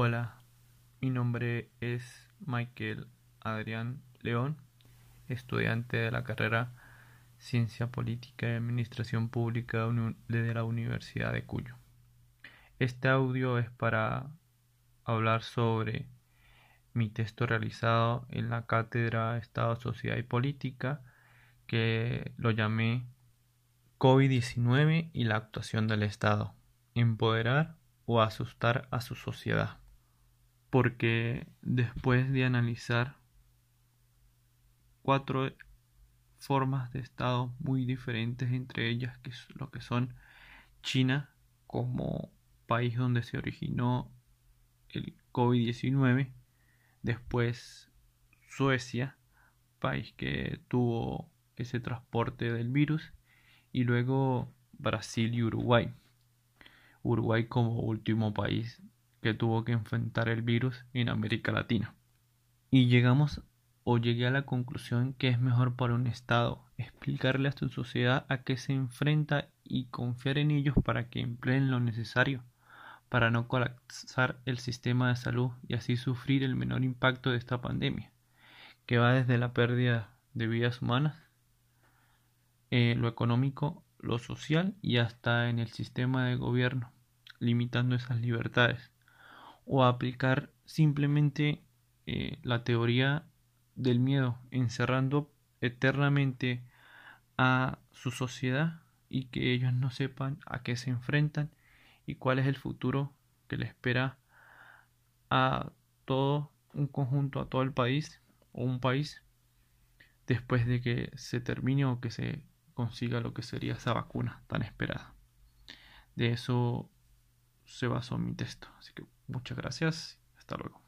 Hola, mi nombre es Michael Adrián León, estudiante de la carrera Ciencia Política y Administración Pública de la Universidad de Cuyo. Este audio es para hablar sobre mi texto realizado en la cátedra Estado, Sociedad y Política, que lo llamé COVID-19 y la actuación del Estado, empoderar o asustar a su sociedad porque después de analizar cuatro formas de Estado muy diferentes entre ellas, que es lo que son China como país donde se originó el COVID-19, después Suecia, país que tuvo ese transporte del virus, y luego Brasil y Uruguay. Uruguay como último país que tuvo que enfrentar el virus en América Latina. Y llegamos o llegué a la conclusión que es mejor para un Estado explicarle a su sociedad a qué se enfrenta y confiar en ellos para que empleen lo necesario para no colapsar el sistema de salud y así sufrir el menor impacto de esta pandemia, que va desde la pérdida de vidas humanas, eh, lo económico, lo social y hasta en el sistema de gobierno, limitando esas libertades o aplicar simplemente eh, la teoría del miedo, encerrando eternamente a su sociedad y que ellos no sepan a qué se enfrentan y cuál es el futuro que le espera a todo un conjunto, a todo el país o un país después de que se termine o que se consiga lo que sería esa vacuna tan esperada. De eso se basó mi texto. Así que muchas gracias. Hasta luego.